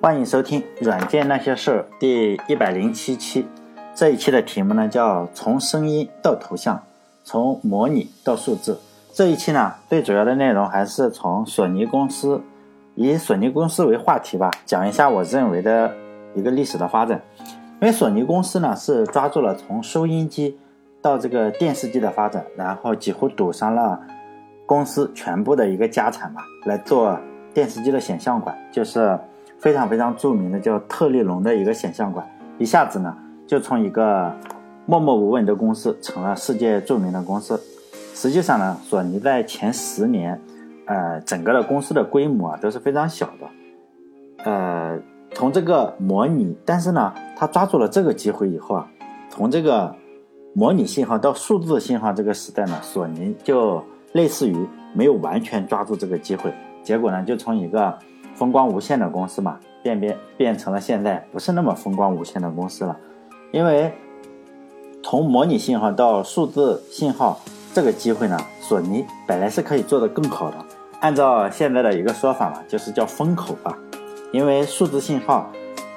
欢迎收听《软件那些事》第一百零七期。这一期的题目呢叫“从声音到图像，从模拟到数字”。这一期呢最主要的内容还是从索尼公司，以索尼公司为话题吧，讲一下我认为的一个历史的发展。因为索尼公司呢是抓住了从收音机到这个电视机的发展，然后几乎赌上了公司全部的一个家产吧，来做电视机的显像管，就是。非常非常著名的叫特立龙的一个显像管，一下子呢就从一个默默无闻的公司成了世界著名的公司。实际上呢，索尼在前十年，呃，整个的公司的规模啊都是非常小的。呃，从这个模拟，但是呢，他抓住了这个机会以后啊，从这个模拟信号到数字信号这个时代呢，索尼就类似于没有完全抓住这个机会，结果呢就从一个。风光无限的公司嘛，变变变成了现在不是那么风光无限的公司了，因为从模拟信号到数字信号这个机会呢，索尼本来是可以做得更好的。按照现在的一个说法嘛，就是叫风口吧。因为数字信号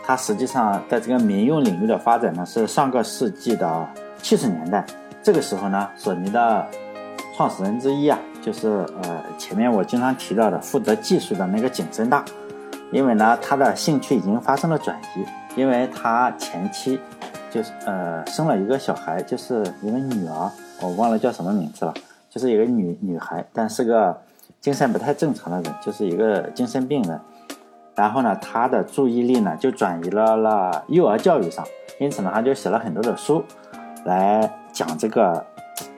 它实际上在这个民用领域的发展呢，是上个世纪的七十年代。这个时候呢，索尼的创始人之一啊。就是呃，前面我经常提到的负责技术的那个景深大，因为呢，他的兴趣已经发生了转移，因为他前妻就是呃生了一个小孩，就是一个女儿，我忘了叫什么名字了，就是一个女女孩，但是个精神不太正常的人，就是一个精神病人。然后呢，他的注意力呢就转移了了幼儿教育上，因此呢，他就写了很多的书来讲这个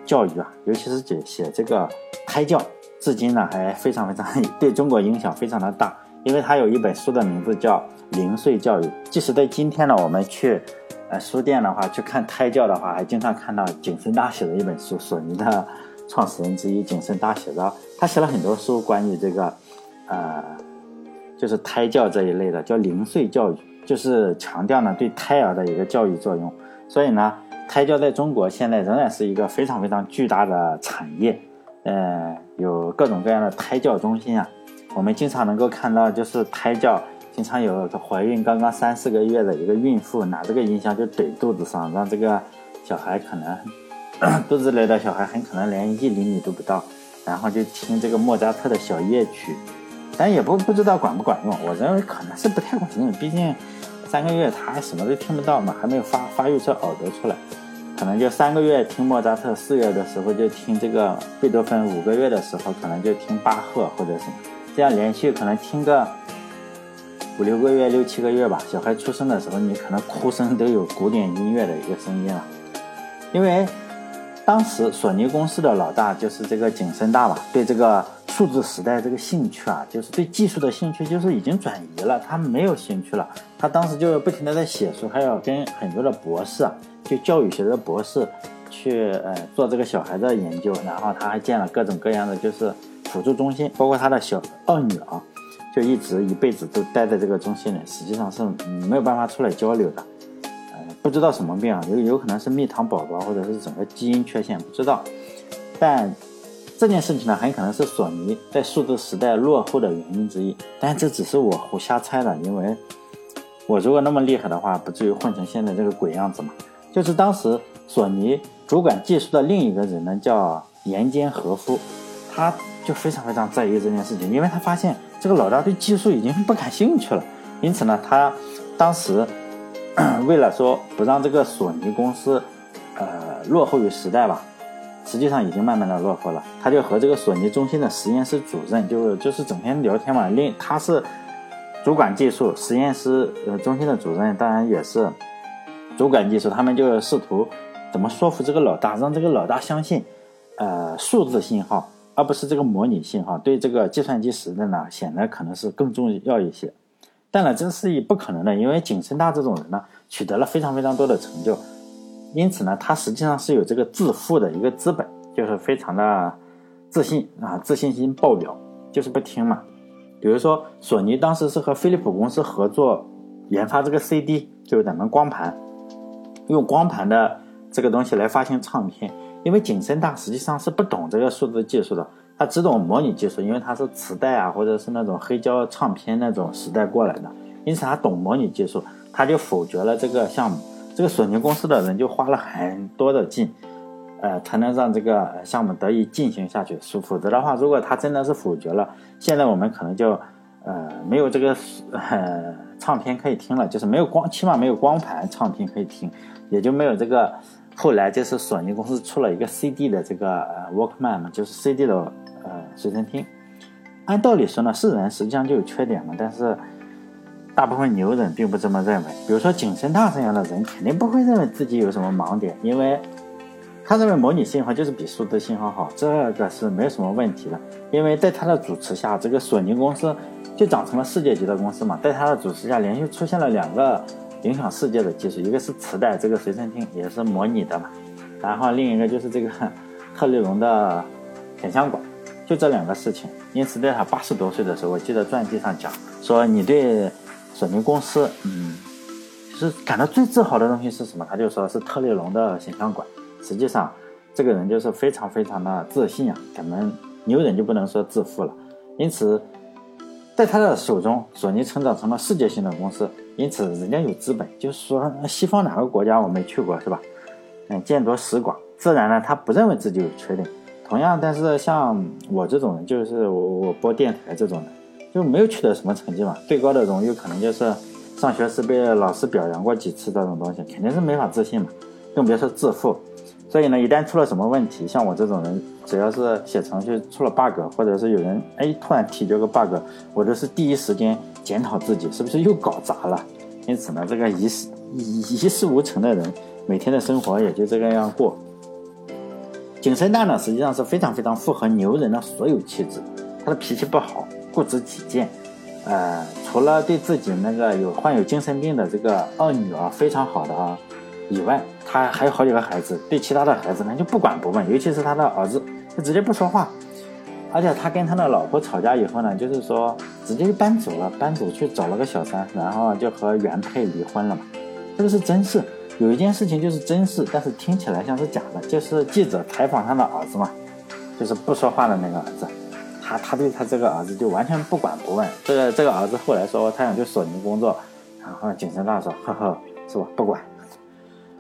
教育啊，尤其是写写这个。胎教至今呢还非常非常 对中国影响非常的大，因为他有一本书的名字叫《零岁教育》。即使在今天呢，我们去呃书店的话去看胎教的话，还经常看到景深大写的一本书，索尼的创始人之一景深大写的，他写了很多书关于这个呃就是胎教这一类的，叫零岁教育，就是强调呢对胎儿的一个教育作用。所以呢，胎教在中国现在仍然是一个非常非常巨大的产业。呃，有各种各样的胎教中心啊，我们经常能够看到，就是胎教，经常有怀孕刚刚三四个月的一个孕妇拿这个音箱就怼肚子上，让这个小孩可能 肚子里的小孩很可能连一厘米都不到，然后就听这个莫扎特的小夜曲，但也不不知道管不管用，我认为可能是不太管用，毕竟三个月他什么都听不到嘛，还没有发发育出耳朵出来。可能就三个月听莫扎特，四月的时候就听这个贝多芬，五个月的时候可能就听巴赫或者什么，这样连续可能听个五六个月、六七个月吧。小孩出生的时候，你可能哭声都有古典音乐的一个声音了。因为当时索尼公司的老大就是这个景深大吧，对这个数字时代这个兴趣啊，就是对技术的兴趣就是已经转移了，他没有兴趣了。他当时就不停的在写书，还要跟很多的博士啊。去教育学的博士去呃做这个小孩的研究，然后他还建了各种各样的就是辅助中心，包括他的小二女儿，就一直一辈子都待在这个中心里，实际上是没有办法出来交流的，呃不知道什么病啊，有有可能是蜜糖宝宝或者是整个基因缺陷，不知道。但这件事情呢，很可能是索尼在数字时代落后的原因之一，但这只是我胡瞎猜的，因为我如果那么厉害的话，不至于混成现在这个鬼样子嘛。就是当时索尼主管技术的另一个人呢，叫岩间和夫，他就非常非常在意这件事情，因为他发现这个老大对技术已经不感兴趣了。因此呢，他当时为了说不让这个索尼公司呃落后于时代吧，实际上已经慢慢的落后了。他就和这个索尼中心的实验室主任就就是整天聊天嘛。另他是主管技术实验室呃中心的主任，当然也是。主管技术，他们就试图怎么说服这个老大，让这个老大相信，呃，数字信号而不是这个模拟信号，对这个计算机时代呢，显得可能是更重要一些。但呢，这是不可能的，因为景深大这种人呢，取得了非常非常多的成就，因此呢，他实际上是有这个致富的一个资本，就是非常的自信啊，自信心爆表，就是不听嘛。比如说，索尼当时是和飞利浦公司合作研发这个 CD，就是咱们光盘。用光盘的这个东西来发行唱片，因为景深大实际上是不懂这个数字技术的，他只懂模拟技术，因为他是磁带啊或者是那种黑胶唱片那种时代过来的，因此他懂模拟技术，他就否决了这个项目。这个索尼公司的人就花了很多的劲，呃，才能让这个项目得以进行下去。否则的话，如果他真的是否决了，现在我们可能就呃没有这个呃唱片可以听了，就是没有光，起码没有光盘唱片可以听，也就没有这个。后来就是索尼公司出了一个 CD 的这个呃 Walkman 嘛，就是 CD 的呃随身听。按道理说呢，是人实际上就有缺点嘛，但是大部分牛人并不这么认为。比如说景深大这样的人，肯定不会认为自己有什么盲点，因为他认为模拟信号就是比数字信号好，这个是没有什么问题的。因为在他的主持下，这个索尼公司就长成了世界级的公司嘛，在他的主持下，连续出现了两个影响世界的技术，一个是磁带这个随身听，也是模拟的嘛，然后另一个就是这个 特立龙的显像管。就这两个事情，因此在他八十多岁的时候，我记得传记上讲说，你对索尼公司，嗯，就是感到最自豪的东西是什么？他就说是特立龙的显像管。实际上，这个人就是非常非常的自信啊，可能牛人就不能说自负了。因此，在他的手中，索尼成长成了世界性的公司。因此，人家有资本，就是说西方哪个国家我没去过是吧？嗯，见多识广，自然呢，他不认为自己有缺点。同样，但是像我这种人，就是我我播电台这种人，就没有取得什么成绩嘛。最高的荣誉可能就是上学时被老师表扬过几次这种东西，肯定是没法自信嘛，更别说自负。所以呢，一旦出了什么问题，像我这种人，只要是写程序出了 bug，或者是有人哎突然提交个 bug，我都是第一时间检讨自己是不是又搞砸了。因此呢，这个一事一事无成的人，每天的生活也就这个样过。景深大呢，实际上是非常非常符合牛人的所有气质。他的脾气不好，固执己见。呃，除了对自己那个有患有精神病的这个二女儿非常好的啊以外，他还有好几个孩子，对其他的孩子呢就不管不问，尤其是他的儿子，就直接不说话。而且他跟他的老婆吵架以后呢，就是说直接就搬走了，搬走去找了个小三，然后就和原配离婚了嘛。这个是真事。有一件事情就是真事，但是听起来像是假的，就是记者采访他的儿子嘛，就是不说话的那个儿子，他他对他这个儿子就完全不管不问。这个这个儿子后来说他想去索尼工作，然后景深大说呵呵是吧不管，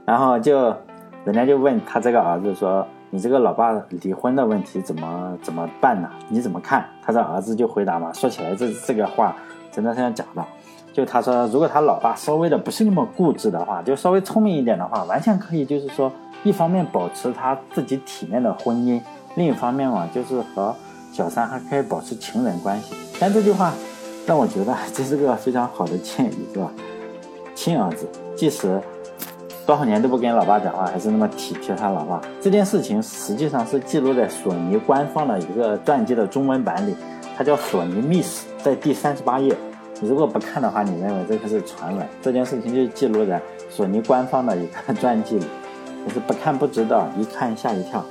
然后就人家就问他这个儿子说你这个老爸离婚的问题怎么怎么办呢？你怎么看？他的儿子就回答嘛，说起来这这个话真的是像假的。就他说，如果他老爸稍微的不是那么固执的话，就稍微聪明一点的话，完全可以，就是说，一方面保持他自己体面的婚姻，另一方面嘛，就是和小三还可以保持情人关系。但这句话让我觉得这是个非常好的建议，是吧？亲儿子，即使多少年都不跟老爸讲话，还是那么体贴他老爸。这件事情实际上是记录在索尼官方的一个传记的中文版里，它叫《索尼秘史》，在第三十八页。如果不看的话，你认为这个是传闻？这件事情就记录在索尼官方的一个传记里。就是不看不知道，一看吓一跳。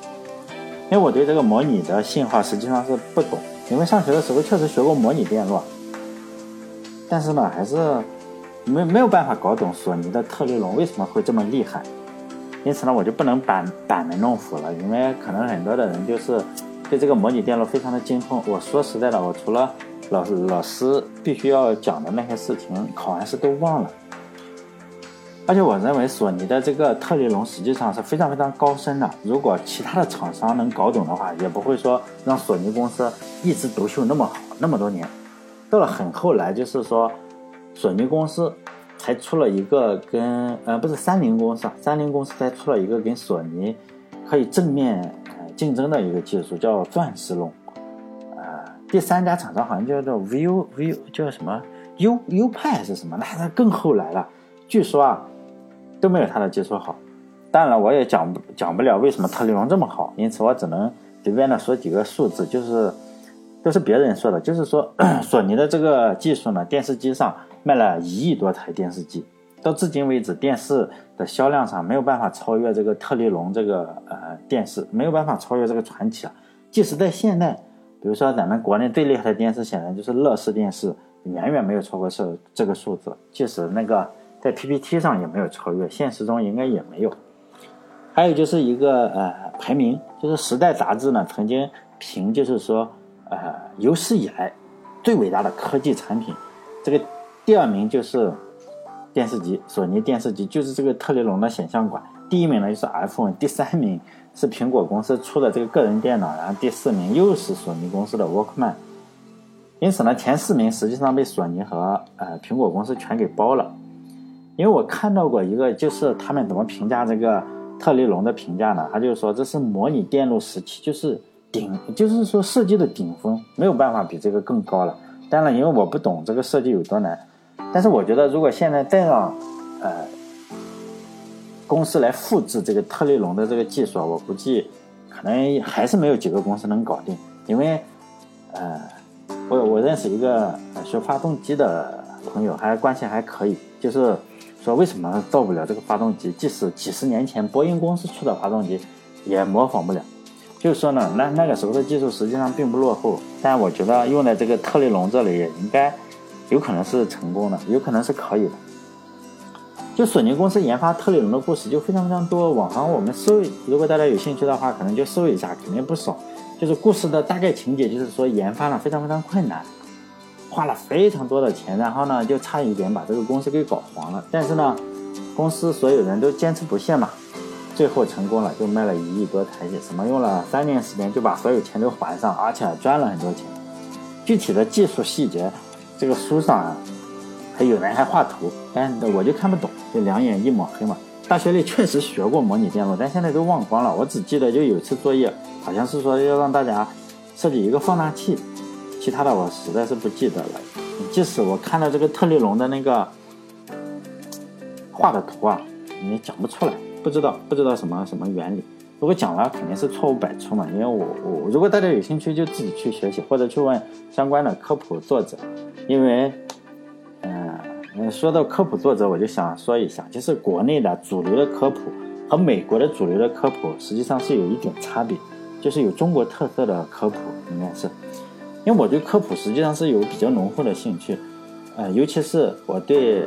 因为我对这个模拟的信号实际上是不懂，因为上学的时候确实学过模拟电路，但是呢，还是没没有办法搞懂索尼的特立龙为什么会这么厉害。因此呢，我就不能板板门弄斧了，因为可能很多的人就是对这个模拟电路非常的精通。我说实在的，我除了老老师必须要讲的那些事情，考完试都忘了。而且我认为索尼的这个特立龙实际上是非常非常高深的。如果其他的厂商能搞懂的话，也不会说让索尼公司一枝独秀那么好那么多年。到了很后来，就是说索尼公司才出了一个跟呃不是三菱公司啊，三菱公司才出了一个跟索尼可以正面竞争的一个技术，叫钻石龙。第三家厂商好像叫做 VU VU 叫什么 U U 派还是什么？那是更后来了。据说啊都没有他的技术好。当然了，我也讲不讲不了为什么特立龙这么好，因此我只能随便的说几个数字，就是都是别人说的。就是说 索尼的这个技术呢，电视机上卖了一亿多台电视机，到至今为止电视的销量上没有办法超越这个特立龙这个呃电视，没有办法超越这个传奇啊。即使在现代。比如说，咱们国内最厉害的电视，显然就是乐视电视，远远没有超过这这个数字。即使那个在 PPT 上也没有超越，现实中应该也没有。还有就是一个呃排名，就是《时代》杂志呢曾经评，就是说呃有史以来最伟大的科技产品，这个第二名就是电视机，索尼电视机就是这个特雷龙的显像管。第一名呢就是 iPhone，第三名是苹果公司出的这个个人电脑，然后第四名又是索尼公司的 Walkman。因此呢，前四名实际上被索尼和呃苹果公司全给包了。因为我看到过一个，就是他们怎么评价这个特雷龙的评价呢？他就说这是模拟电路时期，就是顶，就是说设计的顶峰，没有办法比这个更高了。当然，因为我不懂这个设计有多难，但是我觉得如果现在再让呃公司来复制这个特立龙的这个技术，我估计可能还是没有几个公司能搞定。因为呃，我我认识一个学发动机的朋友，还关系还可以，就是。说为什么造不了这个发动机？即使几十年前波音公司出的发动机，也模仿不了。就是说呢，那那个时候的技术实际上并不落后，但我觉得用在这个特立龙这里也应该有可能是成功的，有可能是可以的。就索尼公司研发特立龙的故事就非常非常多，网上我们搜，如果大家有兴趣的话，可能就搜一下，肯定不少。就是故事的大概情节，就是说研发了非常非常困难。花了非常多的钱，然后呢，就差一点把这个公司给搞黄了。但是呢，公司所有人都坚持不懈嘛，最后成功了，就卖了一亿多台币，什么用了三年时间就把所有钱都还上，而且赚了很多钱。具体的技术细节，这个书上啊，还有人还画图，但我就看不懂，就两眼一抹黑嘛。大学里确实学过模拟电路，但现在都忘光了。我只记得就有次作业，好像是说要让大家设计一个放大器。其他的我实在是不记得了，即使我看到这个特立龙的那个画的图啊，也讲不出来，不知道不知道什么什么原理。如果讲了，肯定是错误百出嘛。因为我我如果大家有兴趣，就自己去学习或者去问相关的科普作者。因为，嗯，说到科普作者，我就想说一下，就是国内的主流的科普和美国的主流的科普实际上是有一点差别，就是有中国特色的科普应该是。因为我对科普实际上是有比较浓厚的兴趣，呃，尤其是我对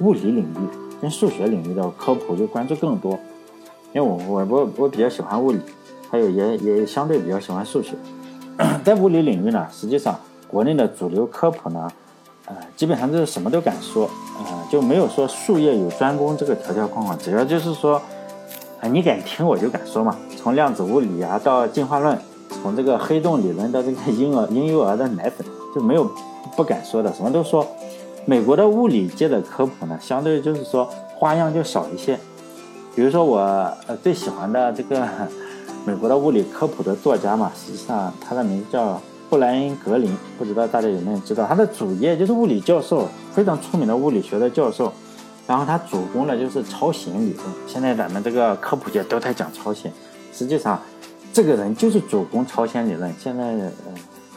物理领域跟数学领域的科普就关注更多。因为我我我我比较喜欢物理，还有也也相对比较喜欢数学。在物理领域呢，实际上国内的主流科普呢，呃，基本上就是什么都敢说，呃，就没有说术业有专攻这个条条框框，只要就是说，啊，你敢听我就敢说嘛。从量子物理啊到进化论。从这个黑洞理论到这个婴儿婴幼儿的奶粉，就没有不敢说的，什么都说。美国的物理界的科普呢，相对就是说花样就少一些。比如说我呃最喜欢的这个美国的物理科普的作家嘛，实际上他的名字叫布莱恩格林，不知道大家有没有知道？他的主业就是物理教授，非常出名的物理学的教授。然后他主攻的就是超弦理论。现在咱们这个科普界都在讲超弦，实际上。这个人就是主攻超弦理论，现在呃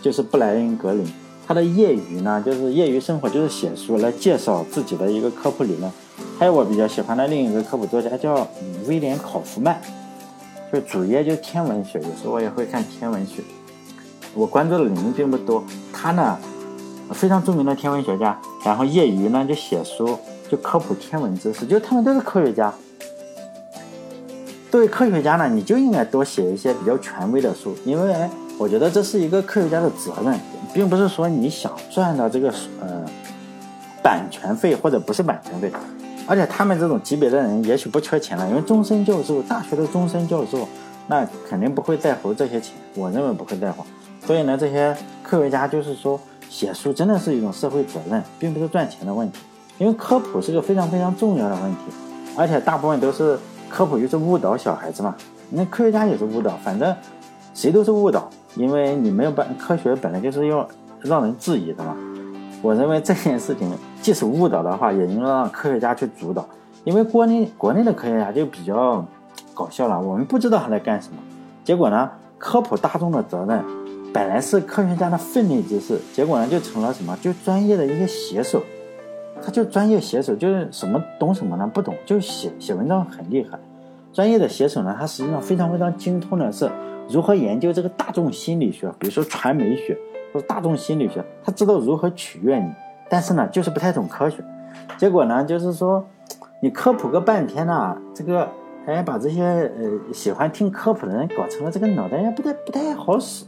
就是布莱恩格林。他的业余呢，就是业余生活就是写书来介绍自己的一个科普理论。还有我比较喜欢的另一个科普作家叫威廉考夫曼，就主业就天文学，有时候我也会看天文学。我关注的领域并不多。他呢非常著名的天文学家，然后业余呢就写书，就科普天文知识，就他们都是科学家。作为科学家呢，你就应该多写一些比较权威的书，因为我觉得这是一个科学家的责任，并不是说你想赚到这个呃版权费或者不是版权费，而且他们这种级别的人也许不缺钱了，因为终身教授，大学的终身教授，那肯定不会在乎这些钱，我认为不会在乎。所以呢，这些科学家就是说写书真的是一种社会责任，并不是赚钱的问题，因为科普是个非常非常重要的问题，而且大部分都是。科普就是误导小孩子嘛，那科学家也是误导，反正谁都是误导，因为你没有办科学本来就是要让人质疑的嘛。我认为这件事情即使误导的话，也应该让科学家去主导，因为国内国内的科学家就比较搞笑了，我们不知道他在干什么，结果呢，科普大众的责任本来是科学家的分内之事，结果呢就成了什么，就专业的一个写手。他就专业写手，就是什么懂什么呢？不懂就写写文章很厉害。专业的写手呢，他实际上非常非常精通的是如何研究这个大众心理学，比如说传媒学或者大众心理学，他知道如何取悦你。但是呢，就是不太懂科学。结果呢，就是说你科普个半天呢，这个哎把这些呃喜欢听科普的人搞成了这个脑袋也不太不太好使。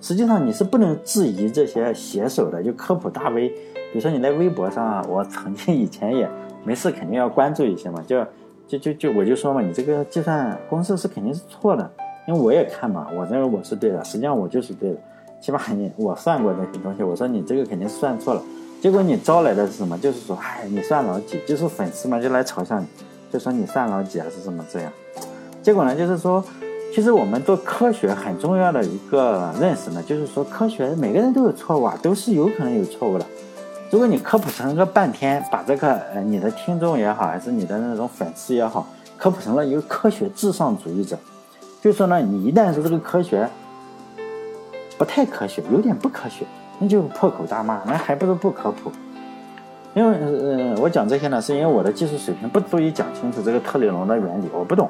实际上你是不能质疑这些写手的，就科普大 V。比如说你在微博上啊，我曾经以前也没事肯定要关注一些嘛，就就就就我就说嘛，你这个计算公式是肯定是错的，因为我也看嘛，我认为我是对的，实际上我就是对的，起码你我算过这些东西，我说你这个肯定是算错了，结果你招来的是什么？就是说，哎，你算老几？就是粉丝嘛，就来嘲笑你，就说你算老几还是什么这样。结果呢，就是说，其实我们做科学很重要的一个认识呢，就是说科学每个人都有错误啊，都是有可能有错误的。如果你科普成个半天，把这个呃你的听众也好，还是你的那种粉丝也好，科普成了一个科学至上主义者，就说呢，你一旦说这个科学不太科学，有点不科学，那就破口大骂，那还不如不科普。因为呃，我讲这些呢，是因为我的技术水平不足以讲清楚这个特里龙的原理，我不懂。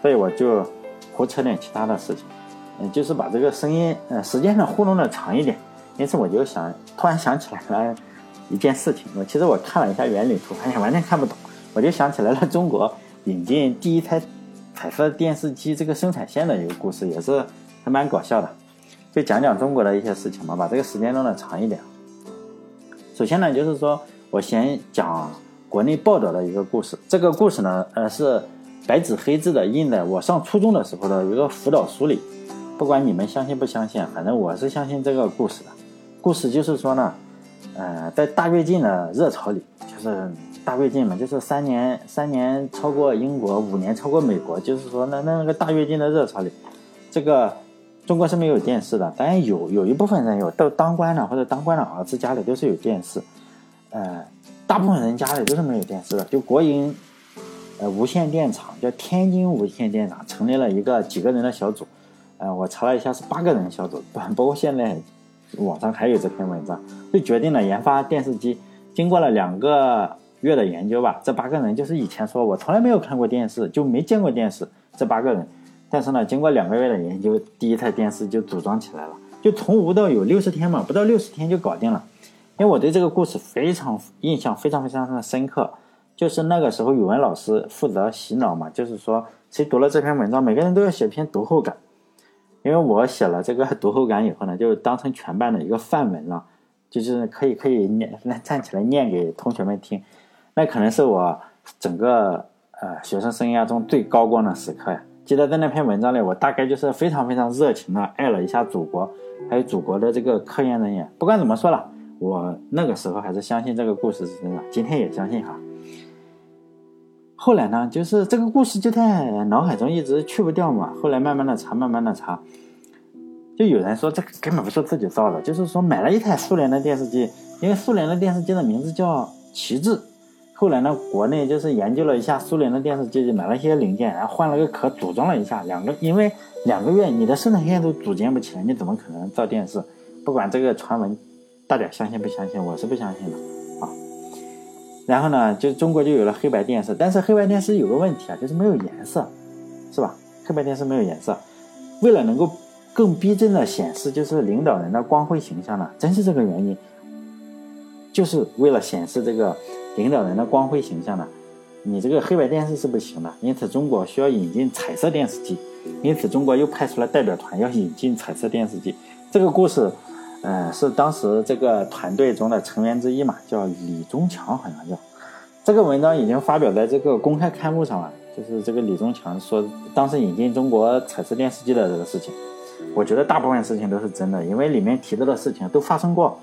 所以我就胡扯点其他的事情，嗯，就是把这个声音，呃，时间上糊弄的长一点。因此我就想，突然想起来了一件事情。我其实我看了一下原理图，发现完全看不懂。我就想起来了中国引进第一台彩色电视机这个生产线的一个故事，也是还蛮搞笑的。就讲讲中国的一些事情嘛，把这个时间弄得长一点。首先呢，就是说我先讲国内报道的一个故事。这个故事呢，呃，是。白纸黑字的印在我上初中的时候的一个辅导书里，不管你们相信不相信，反正我是相信这个故事的。故事就是说呢，呃，在大跃进的热潮里，就是大跃进嘛，就是三年三年超过英国，五年超过美国，就是说那那那个大跃进的热潮里，这个中国是没有电视的，当然有有一部分人有，都当官的或者当官的儿子家里都是有电视，呃，大部分人家里都是没有电视的，就国营。呃，无线电厂叫天津无线电厂，成立了一个几个人的小组，呃，我查了一下是八个人小组，不过现在网上还有这篇文章，就决定了研发电视机。经过了两个月的研究吧，这八个人就是以前说我从来没有看过电视，就没见过电视，这八个人，但是呢，经过两个月的研究，第一台电视就组装起来了，就从无到有六十天嘛，不到六十天就搞定了。因为我对这个故事非常印象非常非常的深刻。就是那个时候，语文老师负责洗脑嘛，就是说，谁读了这篇文章，每个人都要写篇读后感。因为我写了这个 读后感以后呢，就当成全班的一个范文了，就是可以可以念，来站起来念给同学们听。那可能是我整个呃学生生涯中最高光的时刻呀。记得在那篇文章里，我大概就是非常非常热情的爱了一下祖国，还有祖国的这个科研人员。不管怎么说了，我那个时候还是相信这个故事是真的，今天也相信哈。后来呢，就是这个故事就在脑海中一直去不掉嘛。后来慢慢的查，慢慢的查，就有人说这根本不是自己造的，就是说买了一台苏联的电视机，因为苏联的电视机的名字叫旗帜。后来呢，国内就是研究了一下苏联的电视机，就买了一些零件，然后换了个壳，组装了一下，两个，因为两个月你的生产线都组建不起来，你怎么可能造电视？不管这个传闻，大家相信不相信，我是不相信的啊。然后呢，就中国就有了黑白电视，但是黑白电视有个问题啊，就是没有颜色，是吧？黑白电视没有颜色，为了能够更逼真的显示就是领导人的光辉形象呢，真是这个原因，就是为了显示这个领导人的光辉形象呢，你这个黑白电视是不行的，因此中国需要引进彩色电视机，因此中国又派出了代表团要引进彩色电视机，这个故事。呃，是当时这个团队中的成员之一嘛，叫李中强，好像叫。这个文章已经发表在这个公开刊物上了，就是这个李中强说当时引进中国彩色电视机的这个事情。我觉得大部分事情都是真的，因为里面提到的事情都发生过。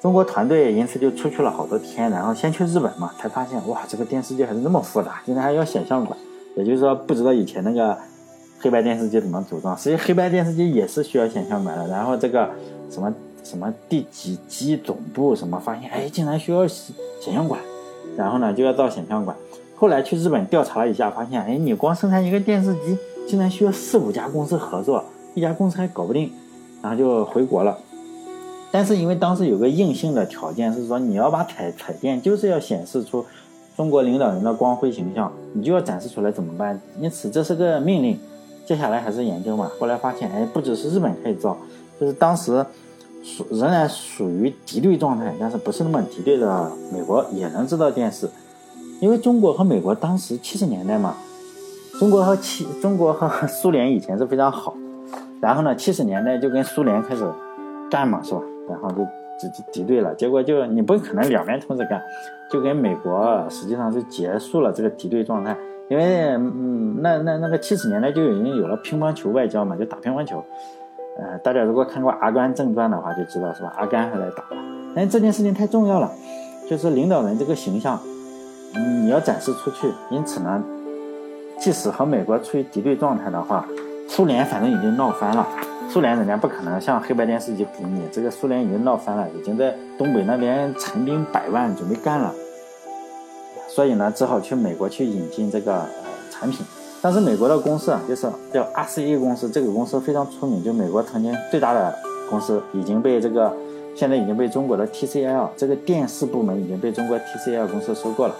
中国团队因此就出去了好多天，然后先去日本嘛，才发现哇，这个电视机还是那么复杂，竟然还要显像管，也就是说不知道以前那个黑白电视机怎么组装。实际黑白电视机也是需要显像管的，然后这个。什么什么第几机总部什么发现？哎，竟然需要显像管，然后呢就要造显像管。后来去日本调查了一下，发现哎，你光生产一个电视机，竟然需要四五家公司合作，一家公司还搞不定，然后就回国了。但是因为当时有个硬性的条件是说，你要把彩彩电就是要显示出中国领导人的光辉形象，你就要展示出来，怎么办？因此这是个命令。接下来还是研究嘛，后来发现哎，不只是日本可以造。就是当时属仍然属于敌对状态，但是不是那么敌对的美国也能制造电视，因为中国和美国当时七十年代嘛，中国和七中国和苏联以前是非常好，然后呢七十年代就跟苏联开始干嘛是吧？然后就就就敌对了。结果就你不可能两边同时干，就跟美国实际上是结束了这个敌对状态。因为嗯，那那那个七十年代就已经有了乒乓球外交嘛，就打乒乓球。呃，大家如果看过《阿甘正传》的话，就知道是吧？阿甘还来打了。但这件事情太重要了，就是领导人这个形象，你要展示出去。因此呢，即使和美国处于敌对状态的话，苏联反正已经闹翻了。苏联人家不可能像黑白电视机给你，这个苏联已经闹翻了，已经在东北那边陈兵百万准备干了。所以呢，只好去美国去引进这个呃产品。但是美国的公司啊，就是叫 RCA 公司，这个公司非常出名，就美国曾经最大的公司，已经被这个现在已经被中国的 TCL 这个电视部门已经被中国 TCL 公司收购了。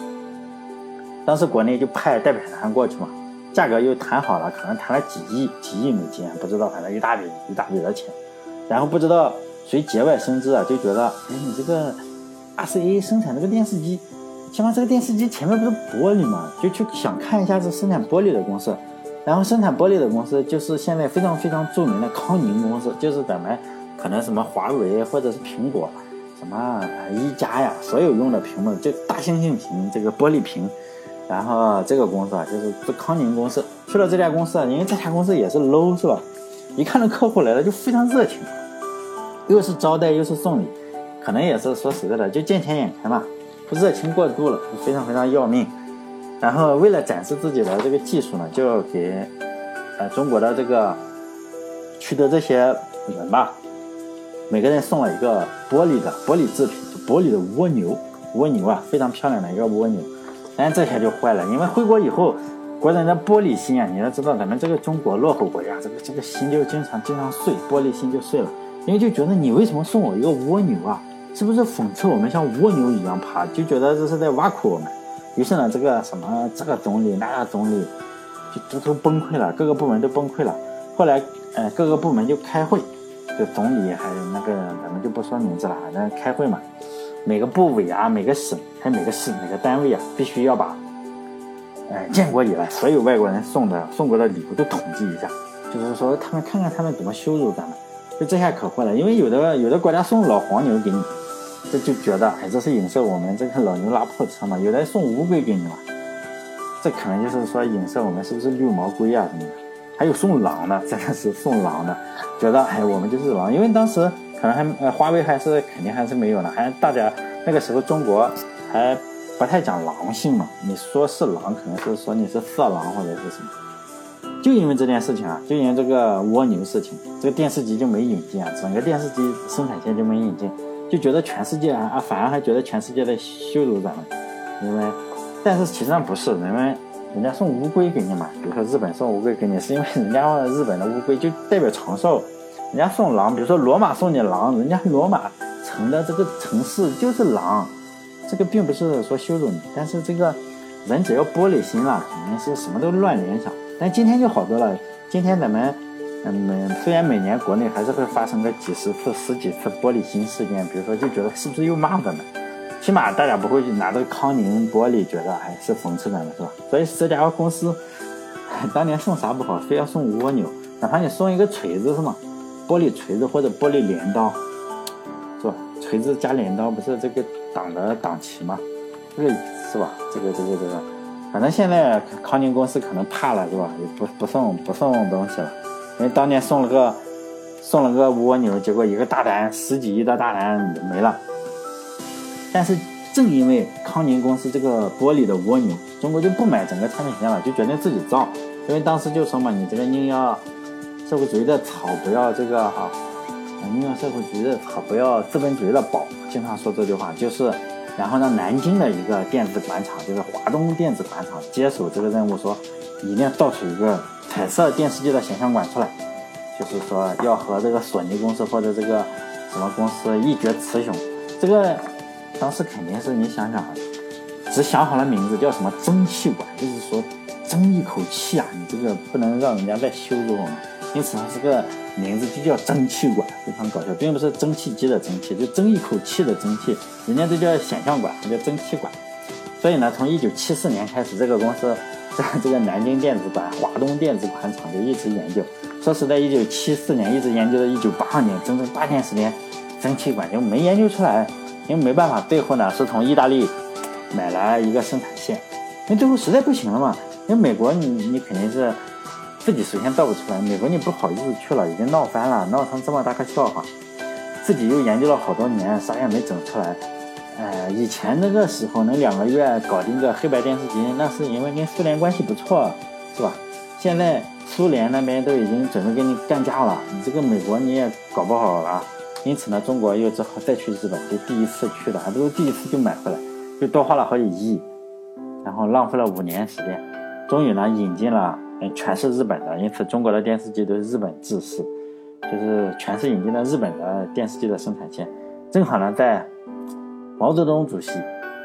当时国内就派代表团过去嘛。价格又谈好了，可能谈了几亿、几亿美金，不知道，反正一大笔一大笔的钱。然后不知道谁节外生枝啊，就觉得，哎，你这个 RCA 生产这个电视机，起码这个电视机前面不是玻璃嘛，就去想看一下这生产玻璃的公司。然后生产玻璃的公司就是现在非常非常著名的康宁公司，就是咱们可能什么华为或者是苹果，什么一加呀，所有用的屏幕就大猩猩屏这个玻璃屏。然后这个公司啊，就是这康宁公司，去了这家公司啊，因为这家公司也是 low 是吧？一看到客户来了就非常热情，又是招待又是送礼，可能也是说实在的，就见钱眼开嘛，热情过度了，非常非常要命。然后为了展示自己的这个技术呢，就给呃中国的这个去的这些人吧，每个人送了一个玻璃的玻璃制品，玻璃的蜗牛，蜗牛啊，非常漂亮的一个蜗牛。但这下就坏了，因为回国以后，国人的玻璃心啊，你要知道，咱们这个中国落后国家，这个这个心就经常经常碎，玻璃心就碎了。因为就觉得你为什么送我一个蜗牛啊？是不是讽刺我们像蜗牛一样爬？就觉得这是在挖苦我们。于是呢，这个什么这个总理那个总理，就都都崩溃了，各个部门都崩溃了。后来，呃，各个部门就开会，就总理还有那个咱们就不说名字了，反正开会嘛。每个部委啊，每个省，还有每个市、每个单位啊，必须要把，哎，建国以来所有外国人送的送过的礼物都统计一下，就是说他们看看他们怎么羞辱咱们，就这下可坏了，因为有的有的国家送老黄牛给你，这就觉得哎，这是影射我们这个老牛拉破车嘛；有的送乌龟给你嘛，这可能就是说影射我们是不是绿毛龟啊什么的；还有送狼的，真的是送狼的，觉得哎，我们就是狼，因为当时。可能还呃，华为还是肯定还是没有呢，还大家那个时候中国还不太讲狼性嘛。你说是狼，可能是说你是色狼或者是什么。就因为这件事情啊，就因为这个蜗牛事情，这个电视机就没引进啊，整个电视机生产线就没引进，就觉得全世界啊啊，反而还觉得全世界在羞辱咱们。因为，但是其实上不是，人们人家送乌龟给你嘛，比如说日本送乌龟给你，是因为人家日本的乌龟就代表长寿。人家送狼，比如说罗马送你狼，人家罗马城的这个城市就是狼，这个并不是说羞辱你，但是这个人只要玻璃心了，肯定是什么都乱联想。但今天就好多了，今天咱们嗯每，虽然每年国内还是会发生个几十次、十几次玻璃心事件，比如说就觉得是不是又骂咱们，起码大家不会拿这个康宁玻璃觉得还是讽刺咱们，是吧？所以这家公司当年送啥不好，非要送蜗牛，哪怕你送一个锤子是吗？玻璃锤子或者玻璃镰刀，是吧？锤子加镰刀不是这个党的党旗吗？这个是吧？这个这个这个，反正现在康宁公司可能怕了，是吧？也不不送不送东西了，因为当年送了个送了个蜗牛，结果一个大单十几亿的大单没了。但是正因为康宁公司这个玻璃的蜗牛，中国就不买整个产品线了，就决定自己造，因为当时就说嘛，你这个宁要。社会主义的草不要这个哈，宁要社会主义的草不要资本主义的宝，经常说这句话，就是，然后呢，南京的一个电子管厂，就是华东电子管厂接手这个任务，说一定要造出一个彩色电视机的显像管出来，就是说要和这个索尼公司或者这个什么公司一决雌雄。这个当时肯定是你想想，只想好了名字叫什么蒸汽管，就是说争一口气啊，你这个不能让人家再羞辱我们。因此，它这个名字就叫蒸汽管，非常搞笑，并不是蒸汽机的蒸汽，就争一口气的蒸汽。人家这叫显像管，叫蒸汽管。所以呢，从一九七四年开始，这个公司在这个南京电子管、华东电子管厂就一直研究。说实在一九七四年一直研究到一九八二年，整整八年时间，蒸汽管就没研究出来，因为没办法，最后呢是从意大利买来一个生产线，因为最后实在不行了嘛。因为美国你你肯定是自己首先造不出来，美国你不好意思去了，已经闹翻了，闹成这么大个笑话，自己又研究了好多年，啥也没整出来。哎，以前那个时候能两个月搞定个黑白电视机，那是因为跟苏联关系不错，是吧？现在苏联那边都已经准备跟你干架了，你这个美国你也搞不好了。因此呢，中国又只好再去日本，就第一次去的，还都是第一次就买回来，就多花了好几亿，然后浪费了五年时间，终于呢引进了，全是日本的，因此中国的电视机都是日本制式，就是全是引进的日本的电视机的生产线，正好呢在毛泽东主席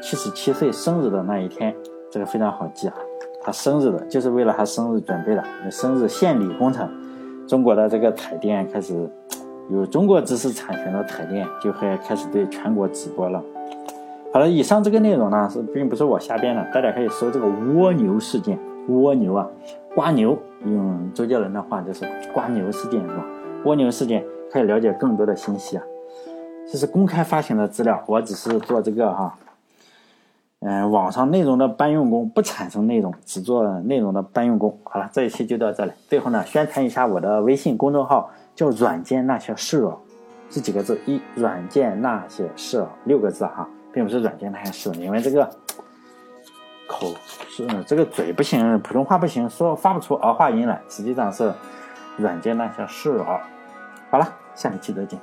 七十七岁生日的那一天，这个非常好记啊，他生日的就是为了他生日准备的，生日献礼工程，中国的这个彩电开始。有中国知识产权的彩电就会开始对全国直播了。好了，以上这个内容呢是并不是我瞎编的，大家可以搜这个蜗牛事件，蜗牛啊，瓜牛，用周杰伦的话就是瓜牛事件是吧？蜗牛事件可以了解更多的信息啊。这是公开发行的资料，我只是做这个哈，嗯，网上内容的搬运工，不产生内容，只做内容的搬运工。好了，这一期就到这里。最后呢，宣传一下我的微信公众号。叫软件那些事哦，是几个字？一软件那些事哦，六个字哈，并不是软件那些事，因为这个口是这个嘴不行，普通话不行，说发不出儿化音来，实际上是软件那些事啊。好了，下一期再见。